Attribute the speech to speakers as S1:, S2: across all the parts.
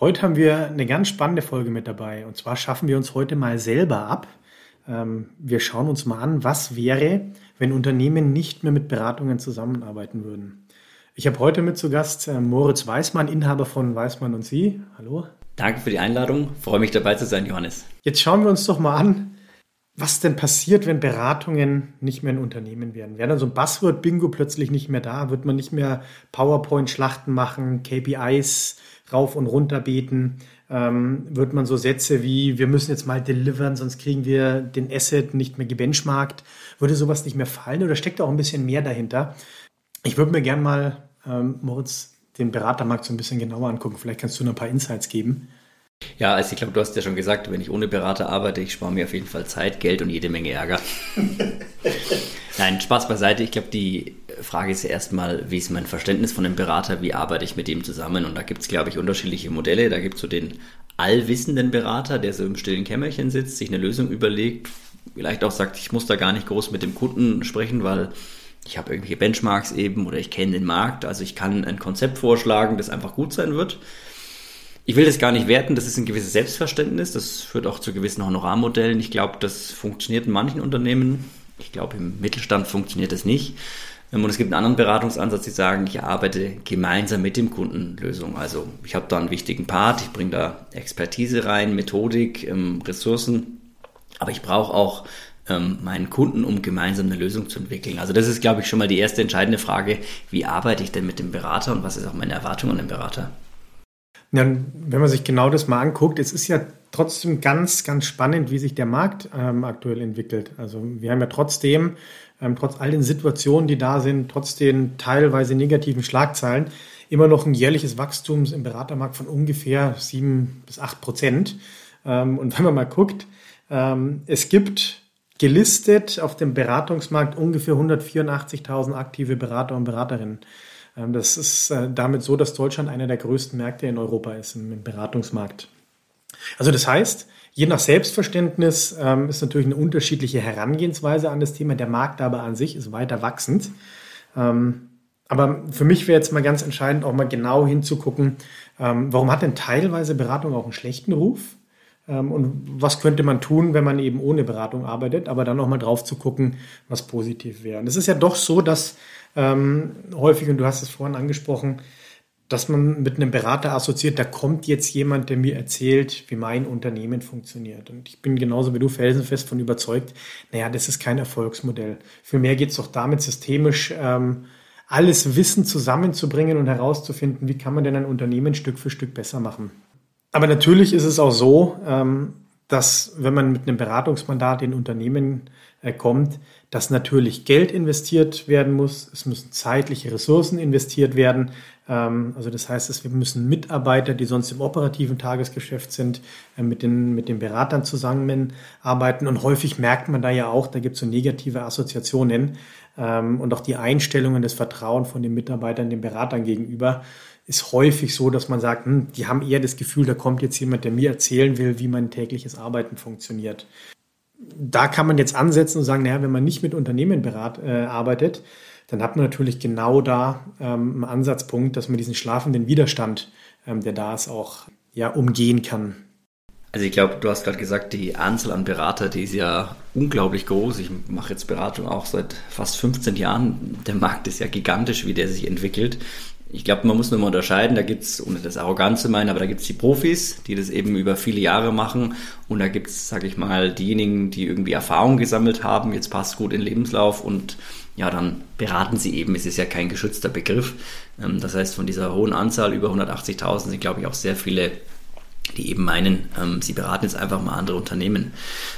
S1: Heute haben wir eine ganz spannende Folge mit dabei. Und zwar schaffen wir uns heute mal selber ab. Ähm, wir schauen uns mal an, was wäre, wenn Unternehmen nicht mehr mit Beratungen zusammenarbeiten würden. Ich habe heute mit zu Gast äh, Moritz Weißmann, Inhaber von Weißmann und Sie. Hallo.
S2: Danke für die Einladung. Freue mich dabei zu sein, Johannes.
S1: Jetzt schauen wir uns doch mal an, was denn passiert, wenn Beratungen nicht mehr ein Unternehmen werden. Wäre dann so ein Buzzword-Bingo plötzlich nicht mehr da? Wird man nicht mehr PowerPoint-Schlachten machen, KPIs rauf und runter beten? Ähm, wird man so Sätze wie, wir müssen jetzt mal delivern, sonst kriegen wir den Asset nicht mehr gebenchmarkt? Würde sowas nicht mehr fallen oder steckt da auch ein bisschen mehr dahinter? Ich würde mir gern mal, ähm, Moritz, den Beratermarkt so ein bisschen genauer angucken. Vielleicht kannst du noch ein paar Insights geben.
S2: Ja, also ich glaube, du hast ja schon gesagt, wenn ich ohne Berater arbeite, ich spare mir auf jeden Fall Zeit, Geld und jede Menge Ärger. Nein, Spaß beiseite. Ich glaube, die Frage ist ja erstmal, wie ist mein Verständnis von einem Berater, wie arbeite ich mit dem zusammen? Und da gibt es, glaube ich, unterschiedliche Modelle. Da gibt es so den allwissenden Berater, der so im stillen Kämmerchen sitzt, sich eine Lösung überlegt, vielleicht auch sagt, ich muss da gar nicht groß mit dem Kunden sprechen, weil ich habe irgendwelche Benchmarks eben oder ich kenne den Markt, also ich kann ein Konzept vorschlagen, das einfach gut sein wird. Ich will das gar nicht werten, das ist ein gewisses Selbstverständnis, das führt auch zu gewissen Honorarmodellen. Ich glaube, das funktioniert in manchen Unternehmen. Ich glaube, im Mittelstand funktioniert das nicht. Ähm, und es gibt einen anderen Beratungsansatz, die sagen, ich arbeite gemeinsam mit dem Kunden Lösungen. Also ich habe da einen wichtigen Part, ich bringe da Expertise rein, Methodik, ähm, Ressourcen, aber ich brauche auch ähm, meinen Kunden, um gemeinsam eine Lösung zu entwickeln. Also das ist, glaube ich, schon mal die erste entscheidende Frage, wie arbeite ich denn mit dem Berater und was ist auch meine Erwartung an den Berater?
S1: Ja, wenn man sich genau das mal anguckt, es ist ja trotzdem ganz, ganz spannend, wie sich der Markt ähm, aktuell entwickelt. Also wir haben ja trotzdem, ähm, trotz all den Situationen, die da sind, trotz den teilweise negativen Schlagzeilen, immer noch ein jährliches Wachstum im Beratermarkt von ungefähr sieben bis acht Prozent. Ähm, und wenn man mal guckt, ähm, es gibt gelistet auf dem Beratungsmarkt ungefähr 184.000 aktive Berater und Beraterinnen. Ähm, das ist äh, damit so, dass Deutschland einer der größten Märkte in Europa ist, im Beratungsmarkt. Also das heißt, je nach Selbstverständnis ähm, ist natürlich eine unterschiedliche Herangehensweise an das Thema. Der Markt aber an sich ist weiter wachsend. Ähm, aber für mich wäre jetzt mal ganz entscheidend, auch mal genau hinzugucken, warum hat denn teilweise Beratung auch einen schlechten Ruf? Und was könnte man tun, wenn man eben ohne Beratung arbeitet, aber dann auch mal drauf zu gucken, was positiv wäre. Und es ist ja doch so, dass ähm, häufig, und du hast es vorhin angesprochen, dass man mit einem Berater assoziiert, da kommt jetzt jemand, der mir erzählt, wie mein Unternehmen funktioniert. Und ich bin genauso wie du felsenfest von überzeugt, naja, das ist kein Erfolgsmodell. Vielmehr geht es doch damit systemisch, ähm, alles Wissen zusammenzubringen und herauszufinden, wie kann man denn ein Unternehmen Stück für Stück besser machen. Aber natürlich ist es auch so, ähm, dass wenn man mit einem Beratungsmandat in Unternehmen äh, kommt, dass natürlich Geld investiert werden muss, es müssen zeitliche Ressourcen investiert werden. Ähm, also das heißt, dass wir müssen Mitarbeiter, die sonst im operativen Tagesgeschäft sind, äh, mit, den, mit den Beratern zusammenarbeiten. Und häufig merkt man da ja auch, da gibt es so negative Assoziationen und auch die Einstellungen, das Vertrauen von den Mitarbeitern den Beratern gegenüber ist häufig so, dass man sagt, hm, die haben eher das Gefühl, da kommt jetzt jemand, der mir erzählen will, wie mein tägliches Arbeiten funktioniert da kann man jetzt ansetzen und sagen, naja, wenn man nicht mit Unternehmen berat, äh, arbeitet, dann hat man natürlich genau da ähm, einen Ansatzpunkt, dass man diesen schlafenden Widerstand, ähm, der da ist, auch ja, umgehen kann.
S2: Also ich glaube, du hast gerade gesagt, die Anzahl an Berater, die ist ja unglaublich groß. Ich mache jetzt Beratung auch seit fast 15 Jahren. Der Markt ist ja gigantisch, wie der sich entwickelt ich glaube, man muss nur mal unterscheiden, da gibt's ohne das arrogant zu meinen, aber da gibt's die Profis, die das eben über viele Jahre machen und da gibt's sage ich mal, diejenigen, die irgendwie Erfahrung gesammelt haben, jetzt passt gut in den Lebenslauf und ja, dann beraten sie eben, es ist ja kein geschützter Begriff. Ähm, das heißt, von dieser hohen Anzahl, über 180.000, sind, glaube ich, auch sehr viele die eben meinen, ähm, sie beraten jetzt einfach mal andere Unternehmen.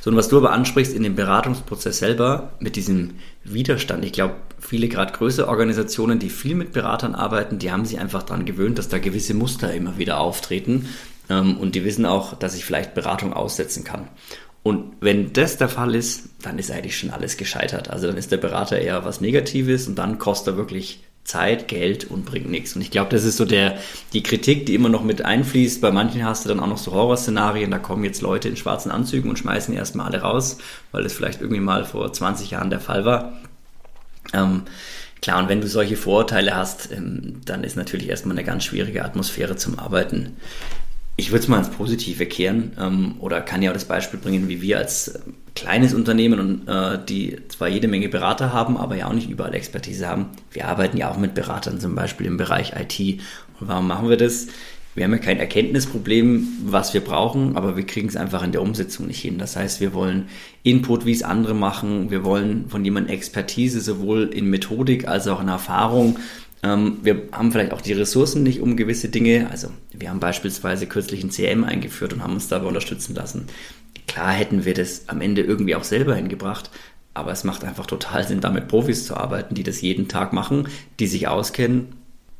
S2: So, und was du aber ansprichst in dem Beratungsprozess selber mit diesem Widerstand, ich glaube, viele gerade größere Organisationen, die viel mit Beratern arbeiten, die haben sich einfach daran gewöhnt, dass da gewisse Muster immer wieder auftreten. ähm, und die wissen auch, dass ich vielleicht Beratung aussetzen kann. Und wenn das der Fall ist, dann ist eigentlich schon alles gescheitert. Also dann ist der Berater eher was Negatives und dann kostet er wirklich Zeit, Geld und bringt nichts. Und ich glaube, das ist so der, die Kritik, die immer noch mit einfließt. Bei manchen hast du dann auch noch so Horrorszenarien, da kommen jetzt Leute in schwarzen Anzügen und schmeißen erstmal alle raus, weil das vielleicht irgendwie mal vor 20 Jahren der Fall war. Ähm, klar, und wenn du solche Vorurteile hast, ähm, dann ist natürlich erstmal eine ganz schwierige Atmosphäre zum Arbeiten. Ich würde es mal ins Positive kehren ähm, oder kann ja auch das Beispiel bringen, wie wir als äh, kleines Unternehmen und äh, die zwar jede Menge Berater haben, aber ja auch nicht überall Expertise haben. Wir arbeiten ja auch mit Beratern zum Beispiel im Bereich IT. Und warum machen wir das? Wir haben ja kein Erkenntnisproblem, was wir brauchen, aber wir kriegen es einfach in der Umsetzung nicht hin. Das heißt, wir wollen Input, wie es andere machen. Wir wollen von jemandem Expertise sowohl in Methodik als auch in Erfahrung ähm, wir haben vielleicht auch die Ressourcen nicht um gewisse Dinge. Also wir haben beispielsweise kürzlich ein CM eingeführt und haben uns dabei unterstützen lassen. Klar hätten wir das am Ende irgendwie auch selber hingebracht, aber es macht einfach total Sinn, da mit Profis zu arbeiten, die das jeden Tag machen, die sich auskennen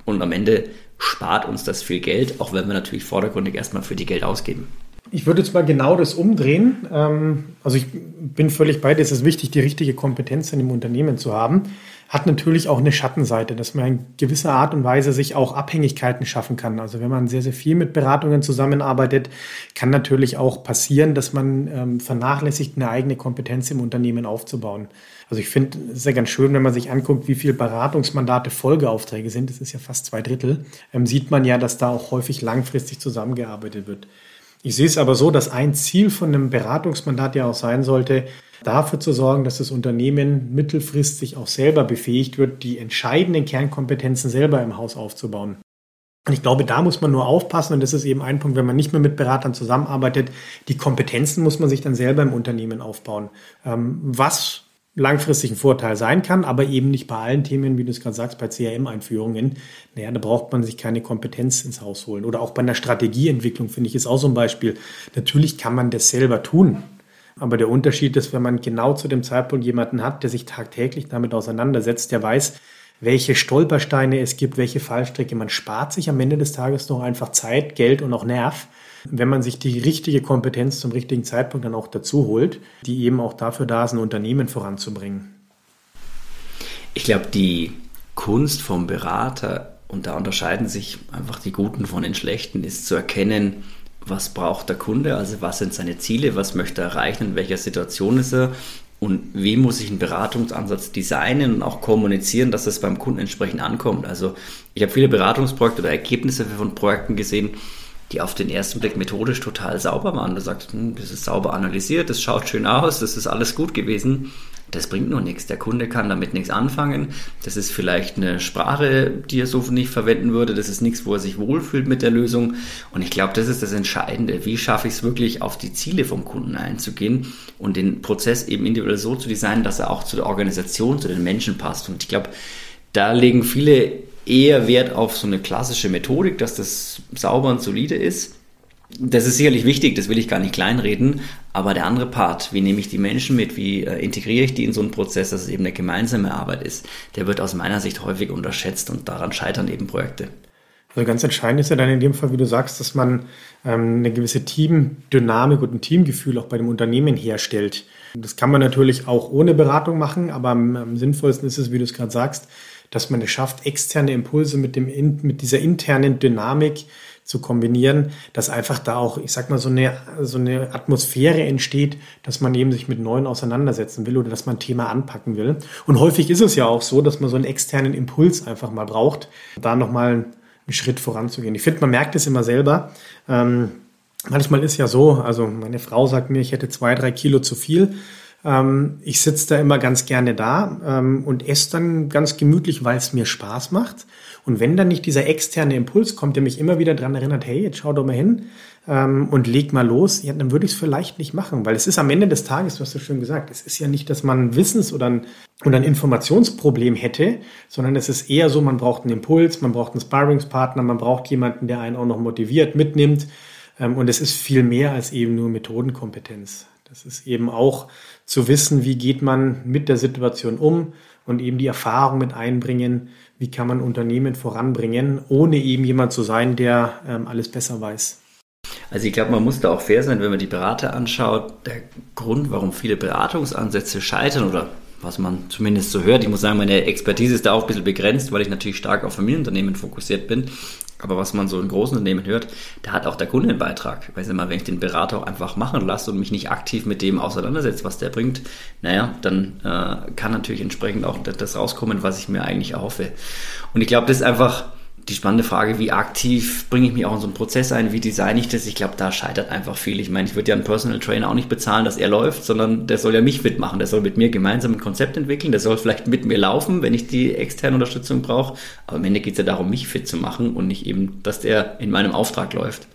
S2: und am Ende spart uns das viel Geld, auch wenn wir natürlich vordergründig erstmal für die Geld ausgeben.
S1: Ich würde jetzt mal genau das umdrehen. Ähm, also ich bin völlig bei dir, es ist wichtig, die richtige Kompetenz in dem Unternehmen zu haben hat natürlich auch eine Schattenseite, dass man in gewisser Art und Weise sich auch Abhängigkeiten schaffen kann. Also wenn man sehr, sehr viel mit Beratungen zusammenarbeitet, kann natürlich auch passieren, dass man ähm, vernachlässigt, eine eigene Kompetenz im Unternehmen aufzubauen. Also ich finde es ja ganz schön, wenn man sich anguckt, wie viele Beratungsmandate Folgeaufträge sind, das ist ja fast zwei Drittel, ähm, sieht man ja, dass da auch häufig langfristig zusammengearbeitet wird. Ich sehe es aber so, dass ein Ziel von einem Beratungsmandat ja auch sein sollte, dafür zu sorgen, dass das Unternehmen mittelfristig auch selber befähigt wird, die entscheidenden Kernkompetenzen selber im Haus aufzubauen. Und ich glaube, da muss man nur aufpassen, und das ist eben ein Punkt, wenn man nicht mehr mit Beratern zusammenarbeitet, die Kompetenzen muss man sich dann selber im Unternehmen aufbauen. Ähm, was langfristig ein Vorteil sein kann, aber eben nicht bei allen Themen, wie du es gerade sagst, bei CRM-Einführungen. Naja, da braucht man sich keine Kompetenz ins Haus holen. Oder auch bei einer Strategieentwicklung, finde ich, ist auch so ein Beispiel. Natürlich kann man das selber tun. Aber der Unterschied ist, wenn man genau zu dem Zeitpunkt jemanden hat, der sich tagtäglich damit auseinandersetzt, der weiß, welche Stolpersteine es gibt, welche Fallstricke. Man spart sich am Ende des Tages noch einfach Zeit, Geld und auch Nerv, wenn man sich die richtige Kompetenz zum richtigen Zeitpunkt dann auch dazu holt, die eben auch dafür da ist, ein Unternehmen voranzubringen.
S2: Ich glaube, die Kunst vom Berater, und da unterscheiden sich einfach die Guten von den Schlechten, ist zu erkennen, was braucht der Kunde, also was sind seine Ziele, was möchte er erreichen, in welcher Situation ist er und wie muss ich einen Beratungsansatz designen und auch kommunizieren, dass es beim Kunden entsprechend ankommt. Also ich habe viele Beratungsprojekte oder Ergebnisse von Projekten gesehen, die auf den ersten Blick methodisch total sauber waren. Du sagst, hm, das ist sauber analysiert, das schaut schön aus, das ist alles gut gewesen. Das bringt nur nichts. Der Kunde kann damit nichts anfangen. Das ist vielleicht eine Sprache, die er so nicht verwenden würde. Das ist nichts, wo er sich wohlfühlt mit der Lösung. Und ich glaube, das ist das Entscheidende. Wie schaffe ich es wirklich, auf die Ziele vom Kunden einzugehen und den Prozess eben individuell so zu designen, dass er auch zu der Organisation, zu den Menschen passt. Und ich glaube, da legen viele eher Wert auf so eine klassische Methodik, dass das sauber und solide ist. Das ist sicherlich wichtig, das will ich gar nicht kleinreden, aber der andere Part, wie nehme ich die Menschen mit, wie äh, integriere ich die in so einen Prozess, dass es eben eine gemeinsame Arbeit ist, der wird aus meiner Sicht häufig unterschätzt und daran scheitern eben Projekte.
S1: Also ganz entscheidend ist ja dann in dem Fall, wie du sagst, dass man ähm, eine gewisse Teamdynamik und ein Teamgefühl auch bei dem Unternehmen herstellt. Das kann man natürlich auch ohne Beratung machen, aber am, am sinnvollsten ist es, wie du es gerade sagst, dass man es schafft, externe Impulse mit, dem, mit dieser internen Dynamik zu kombinieren, dass einfach da auch, ich sag mal, so eine, so eine Atmosphäre entsteht, dass man eben sich mit Neuen auseinandersetzen will oder dass man ein Thema anpacken will. Und häufig ist es ja auch so, dass man so einen externen Impuls einfach mal braucht, da nochmal einen Schritt voranzugehen. Ich finde, man merkt es immer selber. Ähm, manchmal ist ja so, also meine Frau sagt mir, ich hätte zwei, drei Kilo zu viel. Ähm, ich sitze da immer ganz gerne da ähm, und esse dann ganz gemütlich, weil es mir Spaß macht. Und wenn dann nicht dieser externe Impuls kommt, der mich immer wieder daran erinnert, hey, jetzt schau doch mal hin ähm, und leg mal los, ja, dann würde ich es vielleicht nicht machen, weil es ist am Ende des Tages, du hast ja schön gesagt, es ist ja nicht, dass man ein Wissens- oder ein, oder ein Informationsproblem hätte, sondern es ist eher so, man braucht einen Impuls, man braucht einen Sparringspartner, man braucht jemanden, der einen auch noch motiviert, mitnimmt. Ähm, und es ist viel mehr als eben nur Methodenkompetenz. Das ist eben auch zu wissen, wie geht man mit der Situation um und eben die Erfahrung mit einbringen, wie kann man Unternehmen voranbringen, ohne eben jemand zu sein, der ähm, alles besser weiß.
S2: Also ich glaube, man muss da auch fair sein, wenn man die Berater anschaut. Der Grund, warum viele Beratungsansätze scheitern oder was man zumindest so hört, ich muss sagen, meine Expertise ist da auch ein bisschen begrenzt, weil ich natürlich stark auf Familienunternehmen fokussiert bin. Aber was man so in großen Unternehmen hört, da hat auch der Kunde einen Beitrag. Weil immer, wenn ich den Berater auch einfach machen lasse und mich nicht aktiv mit dem auseinandersetze, was der bringt, naja, dann äh, kann natürlich entsprechend auch das rauskommen, was ich mir eigentlich erhoffe. Und ich glaube, das ist einfach die spannende Frage, wie aktiv bringe ich mich auch in so einen Prozess ein, wie designe ich das? Ich glaube, da scheitert einfach viel. Ich meine, ich würde ja einen Personal Trainer auch nicht bezahlen, dass er läuft, sondern der soll ja mich fit machen. Der soll mit mir gemeinsam ein Konzept entwickeln. Der soll vielleicht mit mir laufen, wenn ich die externe Unterstützung brauche. Aber am Ende geht es ja darum, mich fit zu machen und nicht eben, dass der in meinem Auftrag läuft.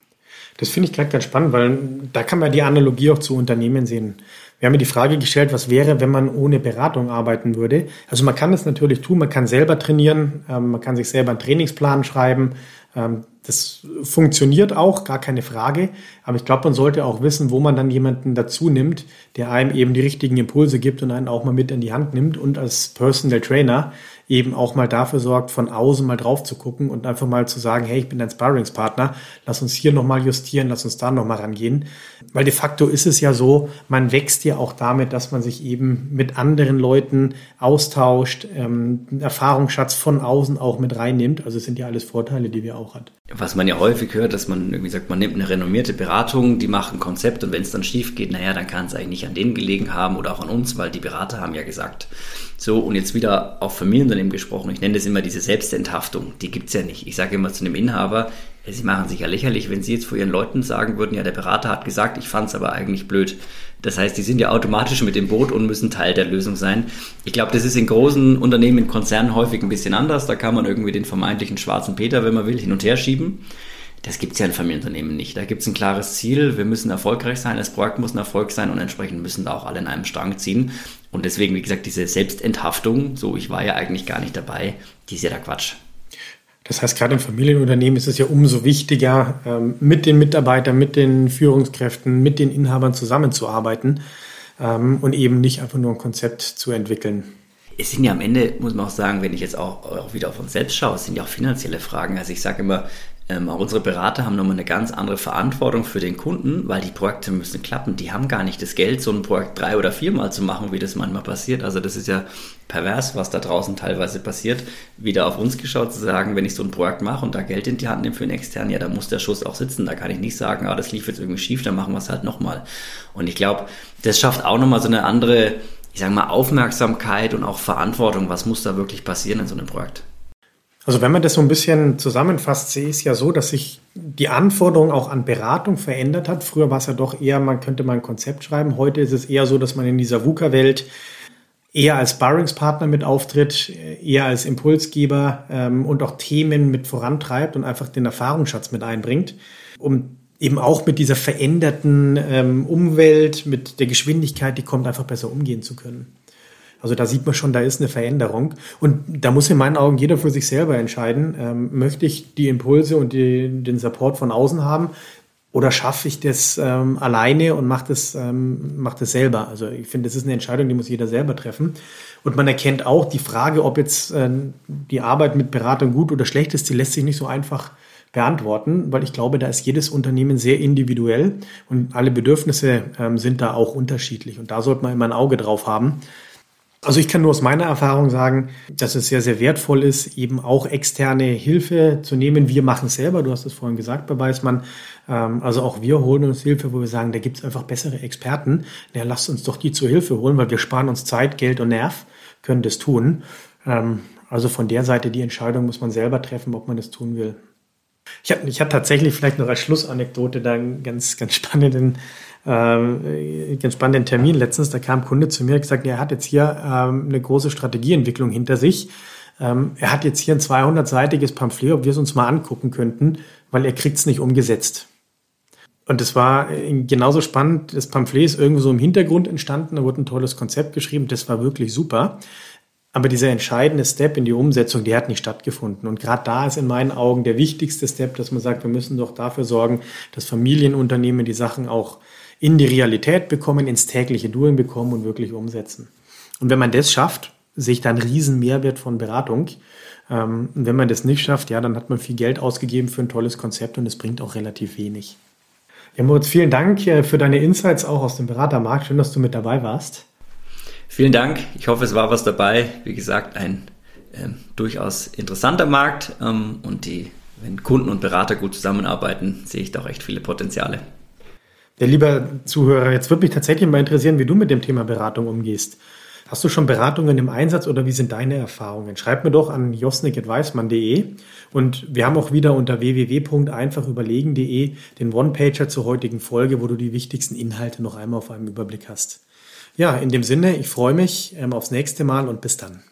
S1: Das finde ich gerade ganz spannend, weil da kann man die Analogie auch zu Unternehmen sehen. Wir haben mir die Frage gestellt, was wäre, wenn man ohne Beratung arbeiten würde. Also man kann das natürlich tun, man kann selber trainieren, ähm, man kann sich selber einen Trainingsplan schreiben. Ähm, das funktioniert auch, gar keine Frage. Aber ich glaube, man sollte auch wissen, wo man dann jemanden dazu nimmt, der einem eben die richtigen Impulse gibt und einen auch mal mit in die Hand nimmt und als Personal Trainer eben auch mal dafür sorgt, von außen mal drauf zu gucken und einfach mal zu sagen, hey, ich bin dein Sparringspartner, lass uns hier nochmal justieren, lass uns da nochmal rangehen. Weil de facto ist es ja so, man wächst ja auch damit, dass man sich eben mit anderen Leuten austauscht, ähm, Erfahrungsschatz von außen auch mit reinnimmt. Also es sind ja alles Vorteile, die wir auch hat.
S2: Was man ja häufig hört, dass man irgendwie sagt, man nimmt eine renommierte Beratung, die macht ein Konzept und wenn es dann schief geht, naja, dann kann es eigentlich nicht an denen gelegen haben oder auch an uns, weil die Berater haben ja gesagt, so, und jetzt wieder auf Familienunternehmen gesprochen. Ich nenne das immer diese Selbstenthaftung. Die gibt's ja nicht. Ich sage immer zu einem Inhaber, Sie machen sich ja lächerlich, wenn Sie jetzt vor Ihren Leuten sagen würden, ja, der Berater hat gesagt, ich fand's aber eigentlich blöd. Das heißt, die sind ja automatisch mit dem Boot und müssen Teil der Lösung sein. Ich glaube, das ist in großen Unternehmen, in Konzernen häufig ein bisschen anders. Da kann man irgendwie den vermeintlichen schwarzen Peter, wenn man will, hin und her schieben. Das gibt's ja in Familienunternehmen nicht. Da gibt's ein klares Ziel. Wir müssen erfolgreich sein. Das Projekt muss ein Erfolg sein und entsprechend müssen da auch alle in einem Strang ziehen. Und deswegen, wie gesagt, diese Selbstenthaftung, so ich war ja eigentlich gar nicht dabei, die ist ja der Quatsch.
S1: Das heißt, gerade im Familienunternehmen ist es ja umso wichtiger, ähm, mit den Mitarbeitern, mit den Führungskräften, mit den Inhabern zusammenzuarbeiten ähm, und eben nicht einfach nur ein Konzept zu entwickeln.
S2: Es sind ja am Ende, muss man auch sagen, wenn ich jetzt auch, auch wieder auf uns selbst schaue, es sind ja auch finanzielle Fragen. Also ich sage immer, ähm, auch unsere Berater haben nochmal eine ganz andere Verantwortung für den Kunden, weil die Projekte müssen klappen. Die haben gar nicht das Geld, so ein Projekt drei oder viermal zu machen, wie das manchmal passiert. Also das ist ja pervers, was da draußen teilweise passiert. Wieder auf uns geschaut zu sagen, wenn ich so ein Projekt mache und da Geld in die Hand nehme für einen externen, ja, da muss der Schuss auch sitzen. Da kann ich nicht sagen, ah, das lief jetzt irgendwie schief, dann machen wir es halt nochmal. Und ich glaube, das schafft auch nochmal so eine andere, ich sage mal, Aufmerksamkeit und auch Verantwortung. Was muss da wirklich passieren in so einem Projekt?
S1: Also wenn man das so ein bisschen zusammenfasst, sehe ich es ja so, dass sich die Anforderung auch an Beratung verändert hat. Früher war es ja doch eher, man könnte mal ein Konzept schreiben. Heute ist es eher so, dass man in dieser VUCA-Welt eher als Sparringspartner mit auftritt, eher als Impulsgeber ähm, und auch Themen mit vorantreibt und einfach den Erfahrungsschatz mit einbringt, um eben auch mit dieser veränderten ähm, Umwelt, mit der Geschwindigkeit, die kommt, einfach besser umgehen zu können. Also da sieht man schon, da ist eine Veränderung. Und da muss in meinen Augen jeder für sich selber entscheiden, ähm, möchte ich die Impulse und die, den Support von außen haben oder schaffe ich das ähm, alleine und mache das, ähm, mach das selber? Also ich finde, das ist eine Entscheidung, die muss jeder selber treffen. Und man erkennt auch die Frage, ob jetzt äh, die Arbeit mit Beratung gut oder schlecht ist, die lässt sich nicht so einfach beantworten, weil ich glaube, da ist jedes Unternehmen sehr individuell und alle Bedürfnisse ähm, sind da auch unterschiedlich. Und da sollte man immer ein Auge drauf haben, also ich kann nur aus meiner Erfahrung sagen, dass es sehr, sehr wertvoll ist, eben auch externe Hilfe zu nehmen. Wir machen es selber, du hast es vorhin gesagt bei Weißmann. Ähm, also auch wir holen uns Hilfe, wo wir sagen, da gibt es einfach bessere Experten. Ja, lasst uns doch die zur Hilfe holen, weil wir sparen uns Zeit, Geld und Nerv, können das tun. Ähm, also von der Seite die Entscheidung muss man selber treffen, ob man das tun will. Ich hatte, ich hatte tatsächlich vielleicht noch als Schlussanekdote da einen ganz, ganz spannenden äh, ganz spannenden Termin letztens. Da kam ein Kunde zu mir und gesagt, er hat jetzt hier ähm, eine große Strategieentwicklung hinter sich. Ähm, er hat jetzt hier ein 200-seitiges Pamphlet, ob wir es uns mal angucken könnten, weil er kriegt es nicht umgesetzt. Und das war äh, genauso spannend. Das Pamphlet ist irgendwo so im Hintergrund entstanden. Da wurde ein tolles Konzept geschrieben. Das war wirklich super. Aber dieser entscheidende Step in die Umsetzung, der hat nicht stattgefunden. Und gerade da ist in meinen Augen der wichtigste Step, dass man sagt, wir müssen doch dafür sorgen, dass Familienunternehmen die Sachen auch in die Realität bekommen, ins tägliche Doing bekommen und wirklich umsetzen. Und wenn man das schafft, sehe ich da einen riesen Mehrwert von Beratung. Ähm, und wenn man das nicht schafft, ja, dann hat man viel Geld ausgegeben für ein tolles Konzept und es bringt auch relativ wenig. Ja, Moritz, vielen Dank äh, für deine Insights auch aus dem Beratermarkt. Schön, dass du mit dabei warst.
S2: Vielen Dank. Ich hoffe, es war was dabei. Wie gesagt, ein ähm, durchaus interessanter Markt ähm, und die, wenn Kunden und Berater gut zusammenarbeiten, sehe ich da auch echt viele Potenziale.
S1: Der lieber Zuhörer, jetzt würde mich tatsächlich mal interessieren, wie du mit dem Thema Beratung umgehst. Hast du schon Beratungen im Einsatz oder wie sind deine Erfahrungen? Schreib mir doch an josnik.weismann.de und wir haben auch wieder unter www.einfachüberlegen.de den One-Pager zur heutigen Folge, wo du die wichtigsten Inhalte noch einmal auf einem Überblick hast. Ja, in dem Sinne, ich freue mich ähm, aufs nächste Mal und bis dann.